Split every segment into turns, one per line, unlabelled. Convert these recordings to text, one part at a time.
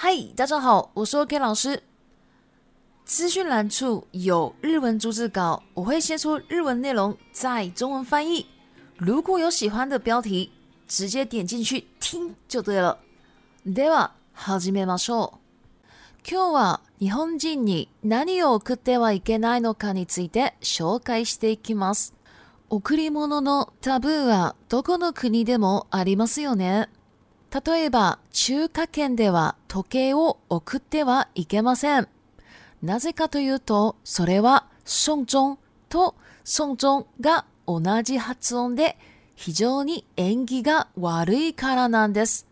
嗨，大家好，我是 K 老师。资讯栏处有日文逐字稿，我会先出日文内容，再中文翻译。如果有喜欢的标题，直接点进去听就对了。d は v a 好姐妹们今日は日本人に何を贈ってはいけないのかについて紹介していきます。贈り物のタブーはどこの国でもありますよね。例えば、中華圏では時計を送ってはいけません。なぜかというと、それは、孫中と孫中が同じ発音で、非常に縁起が悪いからなんです。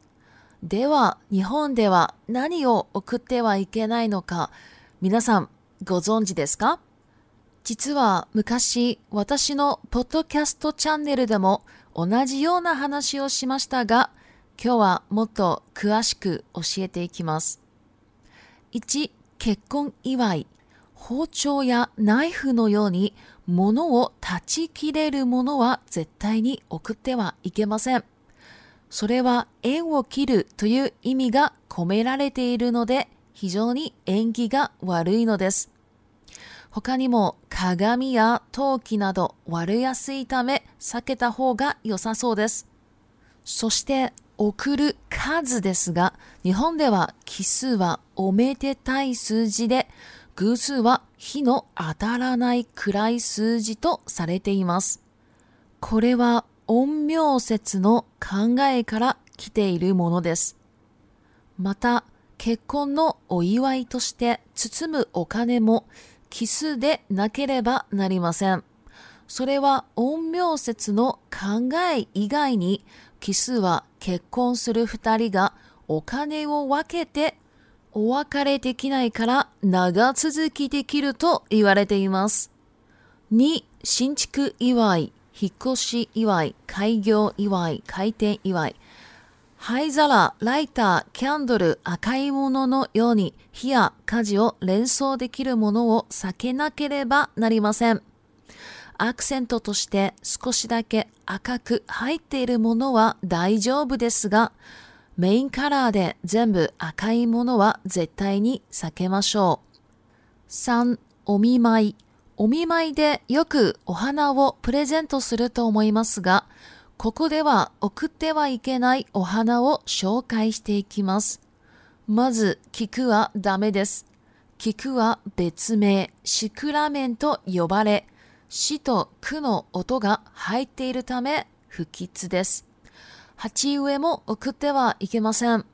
では、日本では何を送ってはいけないのか、皆さんご存知ですか実は昔私のポッドキャストチャンネルでも同じような話をしましたが、今日はもっと詳しく教えていきます。1、結婚祝い。包丁やナイフのように物を断ち切れるものは絶対に送ってはいけません。それは縁を切るという意味が込められているので非常に縁起が悪いのです。他にも鏡や陶器など割れやすいため避けた方が良さそうです。そして送る数ですが、日本では奇数はおめでたい数字で、偶数は日の当たらない暗い数字とされています。これは音明説の考えから来ているものです。また、結婚のお祝いとして包むお金も奇数でなければなりません。それは音明説の考え以外に奇数は結婚する2人がお金を分けてお別れできないから長続きできると言われています。2、新築祝い、引っ越し祝い、開業祝い、開店祝い。灰皿、ライター、キャンドル、赤いもののように火や火事を連想できるものを避けなければなりません。アクセントとして少しだけ赤く入っているものは大丈夫ですが、メインカラーで全部赤いものは絶対に避けましょう。3、お見舞い。お見舞いでよくお花をプレゼントすると思いますが、ここでは送ってはいけないお花を紹介していきます。まず、菊はダメです。菊は別名、シクラメンと呼ばれ、死と苦の音が入っているため不吉です。鉢植えも送ってはいけません。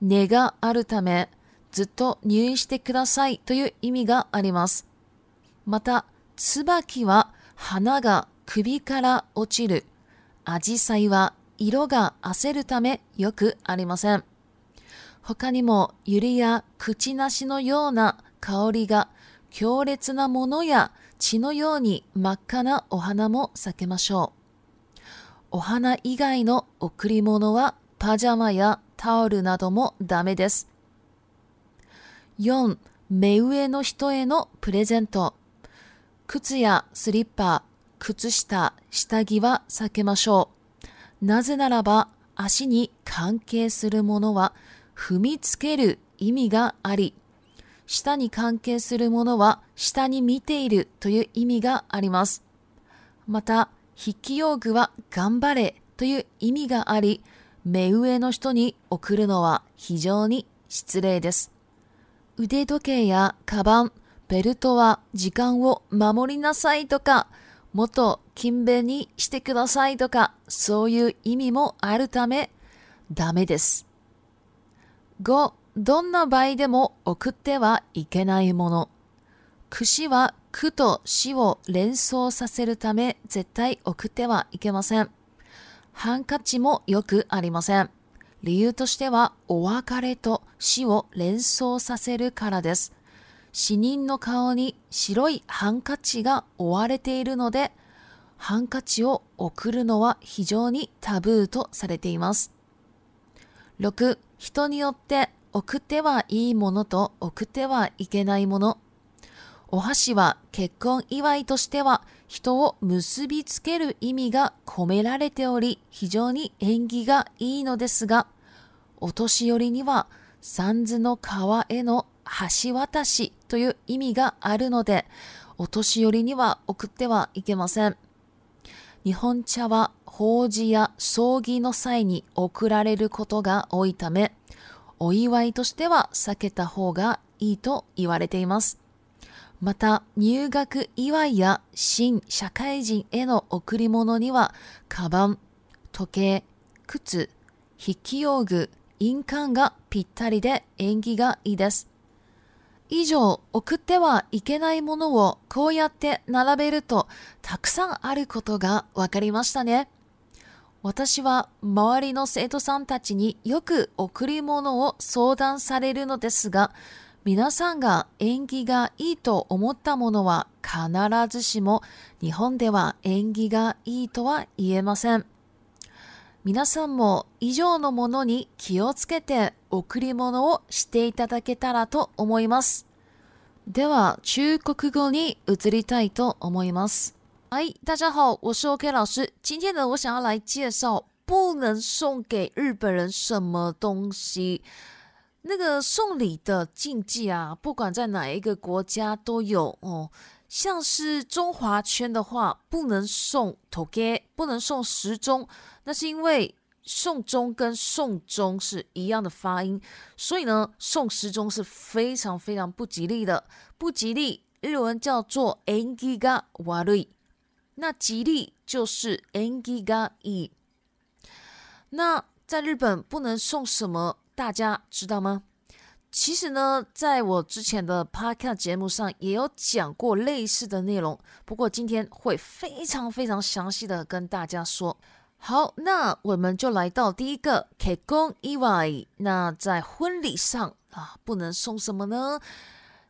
根があるため、ずっと入院してくださいという意味があります。また、椿は花が首から落ちる。紫陽花は色が焦るためよくありません。他にも、ユリや口なしのような香りが強烈なものや血のように真っ赤なお花も避けましょう。お花以外の贈り物はパジャマやタオルなどもダメです。4、目上の人へのプレゼント。靴やスリッパ、靴下、下着は避けましょう。なぜならば足に関係するものは踏みつける意味があり、舌に関係するものは下に見ているという意味があります。また、筆記用具は頑張れという意味があり、目上の人に送るのは非常に失礼です。腕時計やカバン、ベルトは時間を守りなさいとか、もっと勤勉にしてくださいとか、そういう意味もあるため、ダメです。5、どんな場合でも送ってはいけないもの。串は苦と死を連想させるため絶対送ってはいけません。ハンカチもよくありません。理由としてはお別れと死を連想させるからです。死人の顔に白いハンカチが覆われているので、ハンカチを送るのは非常にタブーとされています。6、人によって送ってはいいものと送ってはいけないもの。お箸は結婚祝いとしては人を結びつける意味が込められており非常に縁起がいいのですが、お年寄りには三途の川への橋渡しという意味があるので、お年寄りには送ってはいけません。日本茶は法事や葬儀の際に送られることが多いため、お祝いとしては避けた方がいいと言われています。また、入学祝いや新社会人への贈り物には、カバン、時計、靴、筆記用具、印鑑がぴったりで縁起がいいです。以上、送ってはいけないものをこうやって並べると、たくさんあることがわかりましたね。私は周りの生徒さんたちによく贈り物を相談されるのですが、皆さんが縁起がいいと思ったものは必ずしも日本では縁起がいいとは言えません。皆さんも以上のものに気をつけて贈り物をしていただけたらと思います。では中国語に移りたいと思います。哎，大家好，我是 OK 老师。今天呢，我想要来介绍不能送给日本人什么东西。那个送礼的禁忌啊，不管在哪一个国家都有哦。像是中华圈的话，不能送 t o k 不能送时钟，那是因为送钟跟送钟是一样的发音，所以呢，送时钟是非常非常不吉利的，不吉利。日文叫做 Angiga w a i 那吉利就是 engi ga i。那在日本不能送什么，大家知道吗？其实呢，在我之前的 podcast 节目上也有讲过类似的内容，不过今天会非常非常详细的跟大家说。好，那我们就来到第一个 k e gon iwa。那在婚礼上啊，不能送什么呢？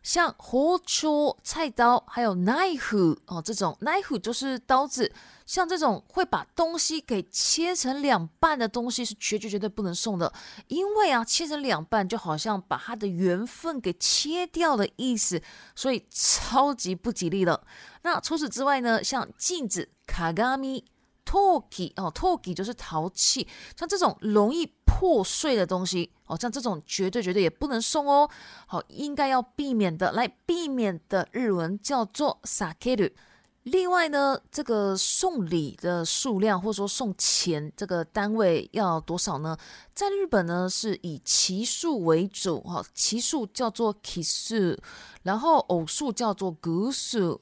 像火戳、菜刀，还有ナイフ哦，这种ナイフ就是刀子，像这种会把东西给切成两半的东西是绝绝绝对不能送的，因为啊，切成两半就好像把它的缘分给切掉的意思，所以超级不吉利了。那除此之外呢，像镜子、鏡子、鏡 t 淘气哦，t 淘气就是淘气，像这种容易破碎的东西哦，像这种绝对绝对也不能送哦。好，应该要避免的，来避免的日文叫做 sakiru。另外呢，这个送礼的数量或者说送钱这个单位要多少呢？在日本呢是以奇数为主，哈，奇数叫做 kisu，然后偶数叫做 gusu。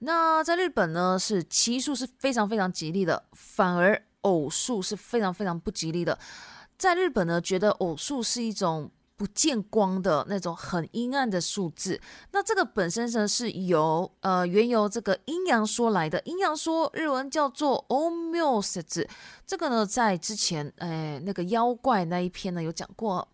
那在日本呢，是奇数是非常非常吉利的，反而偶数是非常非常不吉利的。在日本呢，觉得偶数是一种不见光的那种很阴暗的数字。那这个本身呢，是由呃原由这个阴阳说来的，阴阳说日文叫做 o m i o j i 这个呢，在之前哎那个妖怪那一篇呢有讲过。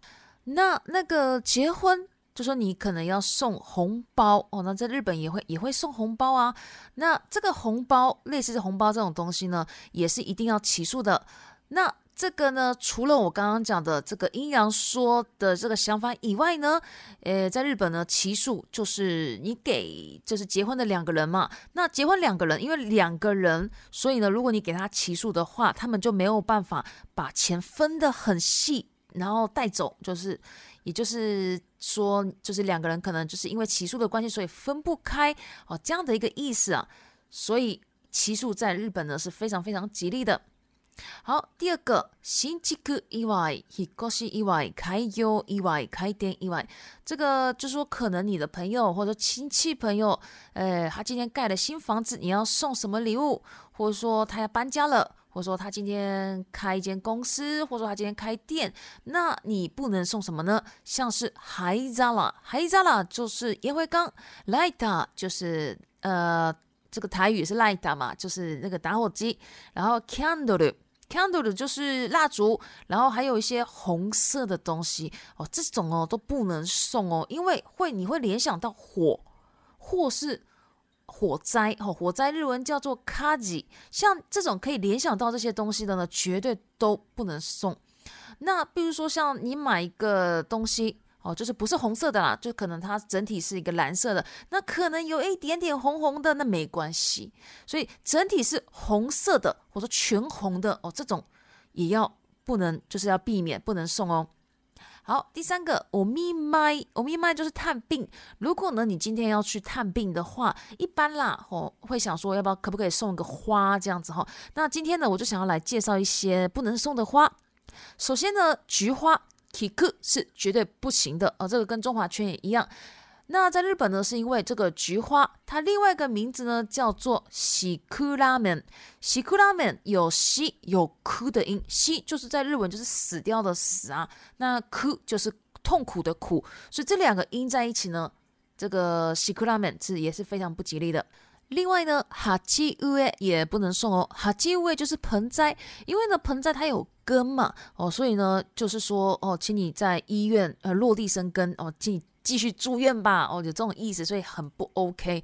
那那个结婚。就说你可能要送红包哦，那在日本也会也会送红包啊。那这个红包，类似红包这种东西呢，也是一定要起诉的。那这个呢，除了我刚刚讲的这个阴阳说的这个想法以外呢，呃，在日本呢，奇数就是你给，就是结婚的两个人嘛。那结婚两个人，因为两个人，所以呢，如果你给他奇数的话，他们就没有办法把钱分得很细。然后带走，就是，也就是说，就是两个人可能就是因为奇数的关系，所以分不开哦，这样的一个意思啊。所以奇数在日本呢是非常非常吉利的。好，第二个新吉意外、引っ越し意外、開業意外、開店意外，这个就是说，可能你的朋友或者说亲戚朋友，呃，他今天盖了新房子，你要送什么礼物，或者说他要搬家了。或者说他今天开一间公司，或者说他今天开店，那你不能送什么呢？像是ハイジャラ、ハ就是烟灰缸、ライ t a 就是呃这个台语是ライ t a 嘛，就是那个打火机，然后 Candle。Candle 就是蜡烛，然后还有一些红色的东西哦，这种哦都不能送哦，因为会你会联想到火或是。火灾哦，火灾日文叫做卡 a i 像这种可以联想到这些东西的呢，绝对都不能送。那比如说像你买一个东西哦，就是不是红色的啦，就可能它整体是一个蓝色的，那可能有一点点红红的，那没关系。所以整体是红色的，或者全红的哦，这种也要不能，就是要避免不能送哦。好，第三个，我们麦，我们麦就是探病。如果呢，你今天要去探病的话，一般啦，我会想说，要不要可不可以送个花这样子哈？那今天呢，我就想要来介绍一些不能送的花。首先呢，菊花、铁克是绝对不行的哦，这个跟中华圈也一样。那在日本呢，是因为这个菊花，它另外一个名字呢叫做“西库拉门”。西库拉门有“西”有“哭的音，“西”就是在日文就是死掉的“死”啊，那“哭就是痛苦的“苦”，所以这两个音在一起呢，这个“西库拉门”是也是非常不吉利的。另外呢，哈奇乌诶也不能送哦，哈奇乌诶就是盆栽，因为呢盆栽它有根嘛哦，所以呢就是说哦，请你在医院呃落地生根哦进。继续住院吧，哦，有这种意思，所以很不 OK。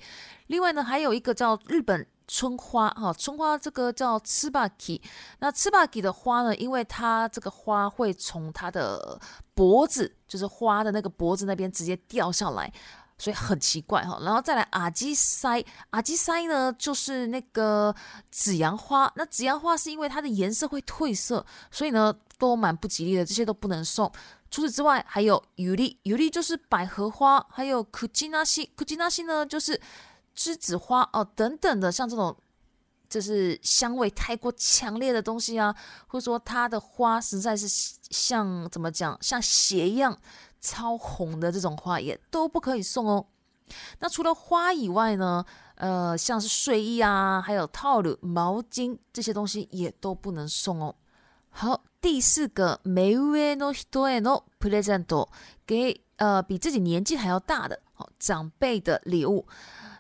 另外呢，还有一个叫日本春花，哈，春花这个叫 c h u b y 那 c h u b y 的花呢，因为它这个花会从它的脖子，就是花的那个脖子那边直接掉下来。所以很奇怪哈，然后再来阿基塞，阿基塞呢就是那个紫阳花，那紫阳花是因为它的颜色会褪色，所以呢都蛮不吉利的，这些都不能送。除此之外，还有尤利，尤利就是百合花，还有库吉纳西，库吉纳西呢就是栀子花哦等等的，像这种就是香味太过强烈的东西啊，或者说它的花实在是像怎么讲，像血一样。超红的这种花也都不可以送哦。那除了花以外呢，呃，像是睡衣啊，还有套路、毛巾这些东西也都不能送哦。好，第四个，梅ウエノヒトプレゼント，给呃比自己年纪还要大的，哦长辈的礼物。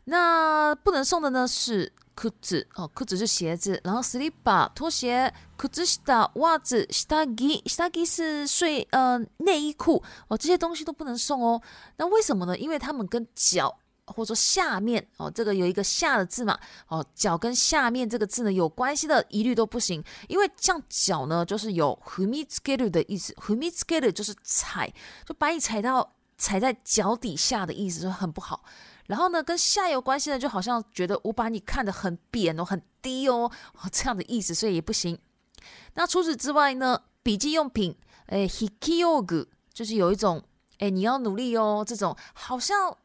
那不能送的呢是。裤子哦，裤子是鞋子，然后 s l i p p e r 拖鞋裤子是 i 袜子，stagi stagi 是睡呃内衣裤哦，这些东西都不能送哦。那为什么呢？因为它们跟脚或者说下面哦，这个有一个下的字嘛哦，脚跟下面这个字呢有关系的，一律都不行。因为像脚呢，就是有 humi skedu 的意思，humi skedu 就是踩，就把你踩到踩在脚底下的意思，就很不好。然后呢，跟下游关系呢，就好像觉得我把你看得很扁哦，很低哦，这样的意思，所以也不行。那除此之外呢，笔记用品，诶 h i k y o g u 就是有一种，诶你要努力哦，这种好像。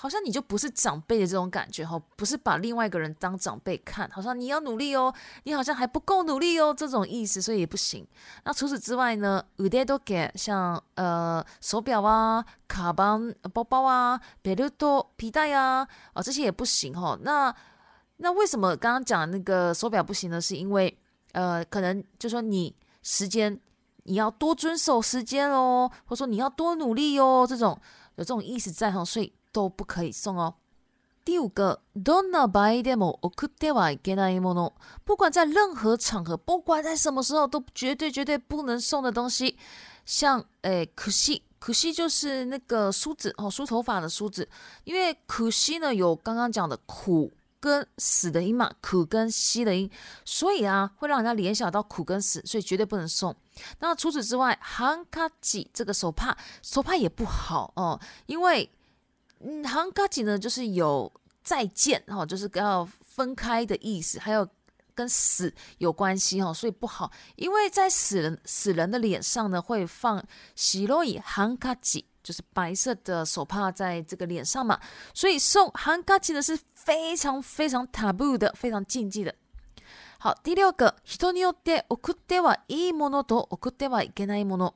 好像你就不是长辈的这种感觉哈，不是把另外一个人当长辈看，好像你要努力哦，你好像还不够努力哦，这种意思，所以也不行。那除此之外呢，有的都给像呃手表啊、卡邦包包啊、ベルト皮带啊啊这些也不行哈。那那为什么刚刚讲那个手表不行呢？是因为呃可能就说你时间你要多遵守时间哦，或者说你要多努力哦，这种有这种意思在哈，所以。都不可以送哦。第五个，don't buy them. Oku de wa g e n a mono，不管在任何场合，不管在什么时候，都绝对绝对不能送的东西。像，诶，可惜，可惜就是那个梳子哦，梳头发的梳子，因为可惜呢，有刚刚讲的苦跟死的音嘛，苦跟西的音，所以啊，会让人家联想到苦跟死，所以绝对不能送。那除此之外，han kaji 这个手帕，手帕也不好哦，因为嗯，韩卡吉呢，就是有再见哈，就是要分开的意思，还有跟死有关系哈，所以不好，因为在死人死人的脸上呢，会放喜洛伊韩卡吉，就是白色的手帕在这个脸上嘛，所以送韩卡吉呢是非常非常 taboo 的，非常禁忌的。好，第六个，ひとりで奥古デワ一モノと奥古デワがないモノ，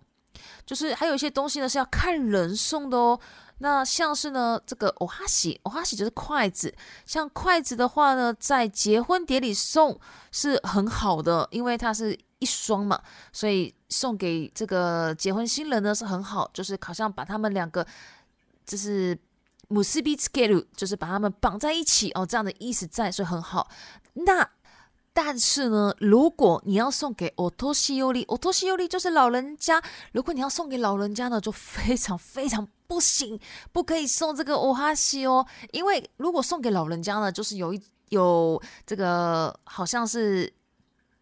就是还有一些东西呢是要看人送的哦。那像是呢，这个欧哈西欧哈西就是筷子，像筷子的话呢，在结婚典礼送是很好的，因为它是一双嘛，所以送给这个结婚新人呢是很好，就是好像把他们两个就是姆斯比斯盖鲁，就是把他们绑在一起哦，这样的意思在是很好。那但是呢，如果你要送给哦托西尤利，哦托西尤利就是老人家，如果你要送给老人家呢，就非常非常。不行，不可以送这个哦哈西哦，因为如果送给老人家呢，就是有一有这个好像是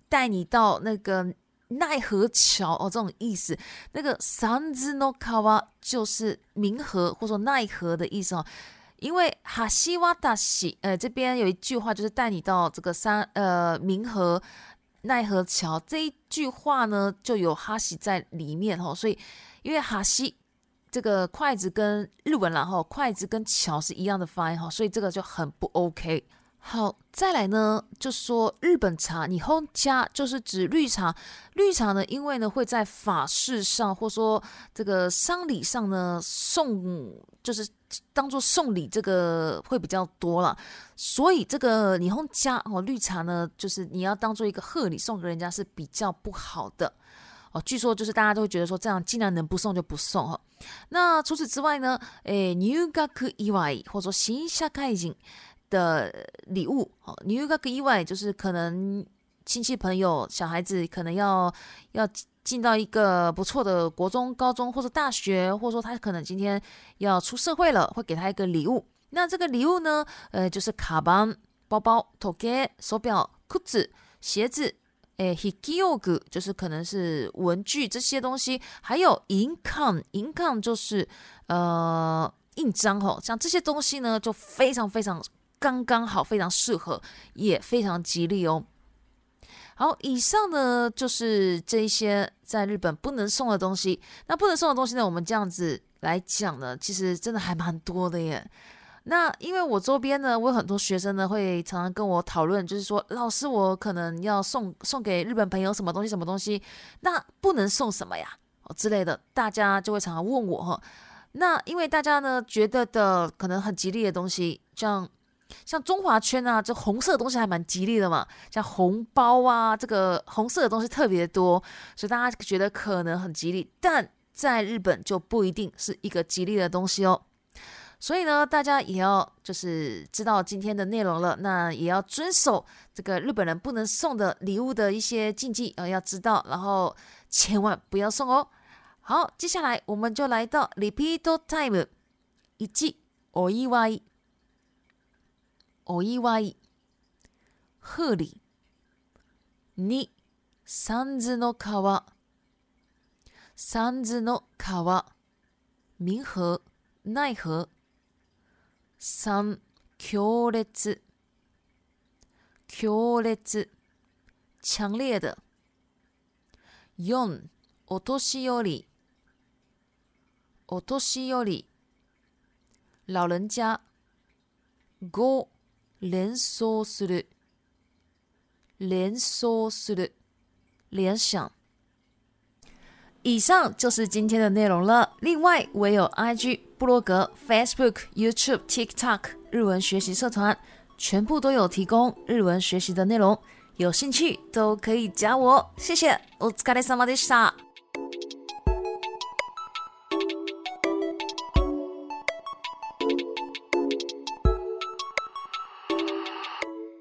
带你到那个奈何桥哦，这种意思。那个山诺卡川就是冥河或者说奈何的意思哦，因为哈西瓦达西，呃，这边有一句话就是带你到这个山呃冥河奈何桥这一句话呢就有哈西在里面哦，所以因为哈西。这个筷子跟日文，然后筷子跟桥是一样的发音哈，所以这个就很不 OK。好，再来呢，就说日本茶，你烘茶就是指绿茶，绿茶呢，因为呢会在法事上或者说这个丧礼上呢送，就是当做送礼这个会比较多了，所以这个你烘茶哦，绿茶呢，就是你要当做一个贺礼送给人家是比较不好的。哦，据说就是大家都会觉得说这样尽量能不送就不送哈。那除此之外呢，诶，new y o r k 以外或者说新下开进的礼物，哦，new y o r k 以外就是可能亲戚朋友小孩子可能要要进到一个不错的国中、高中或者大学，或者说他可能今天要出社会了，会给他一个礼物。那这个礼物呢，呃，就是卡包、包包、头盔、手表、裤子、鞋子。诶 h i k i o g u 就是可能是文具这些东西，还有 i n k a i n 就是呃印章吼，像这些东西呢，就非常非常刚刚好，非常适合，也非常吉利哦。好，以上呢就是这一些在日本不能送的东西。那不能送的东西呢，我们这样子来讲呢，其实真的还蛮多的耶。那因为我周边呢，我有很多学生呢，会常常跟我讨论，就是说，老师，我可能要送送给日本朋友什么东西，什么东西，那不能送什么呀？哦之类的，大家就会常常问我哈。那因为大家呢觉得的可能很吉利的东西，像像中华圈啊，就红色的东西还蛮吉利的嘛，像红包啊，这个红色的东西特别多，所以大家觉得可能很吉利，但在日本就不一定是一个吉利的东西哦。所以呢，大家也要就是知道今天的内容了，那也要遵守这个日本人不能送的礼物的一些禁忌啊，要知道，然后千万不要送哦。好，接下来我们就来到 repeat time，一记，お祝い、お祝い、ふり、二、三つの川、三つの川、民和、奈河。3強烈強烈強烈的4お年寄りお年寄り老人家5連想する連想する連想以上就是今天的内容了。另外，我有 IG、布洛格、Facebook、YouTube、TikTok 日文学习社团，全部都有提供日文学习的内容，有兴趣都可以加我。谢谢。お疲れ様でした。